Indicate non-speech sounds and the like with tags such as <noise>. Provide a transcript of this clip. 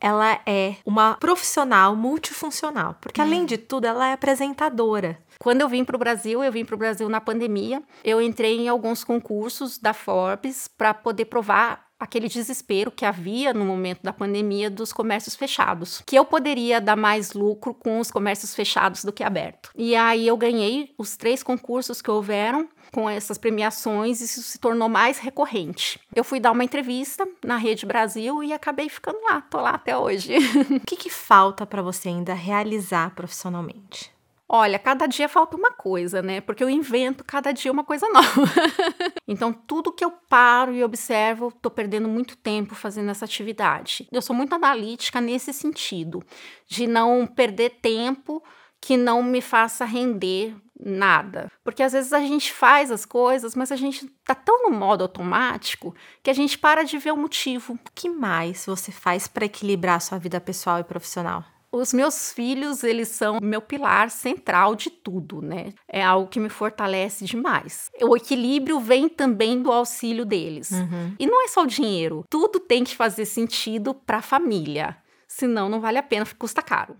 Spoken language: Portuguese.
ela é uma profissional multifuncional, porque além de tudo, ela é apresentadora. Quando eu vim para o Brasil, eu vim para o Brasil na pandemia. Eu entrei em alguns concursos da Forbes para poder provar aquele desespero que havia no momento da pandemia dos comércios fechados, que eu poderia dar mais lucro com os comércios fechados do que aberto. E aí eu ganhei os três concursos que houveram com essas premiações, isso se tornou mais recorrente. Eu fui dar uma entrevista na Rede Brasil e acabei ficando lá, tô lá até hoje. <laughs> o que, que falta para você ainda realizar profissionalmente? Olha, cada dia falta uma coisa, né? Porque eu invento cada dia uma coisa <laughs> nova. então, tudo que eu paro e observo, tô perdendo muito tempo fazendo essa atividade. Eu sou muito analítica nesse sentido, de não perder tempo que não me faça render nada. Porque às vezes a gente faz as coisas, mas a gente tá tão no modo automático que a gente para de ver o motivo. O que mais você faz para equilibrar a sua vida pessoal e profissional? Os meus filhos, eles são meu pilar central de tudo, né? É algo que me fortalece demais. O equilíbrio vem também do auxílio deles. Uhum. E não é só o dinheiro, tudo tem que fazer sentido para a família. Senão não vale a pena, custa caro.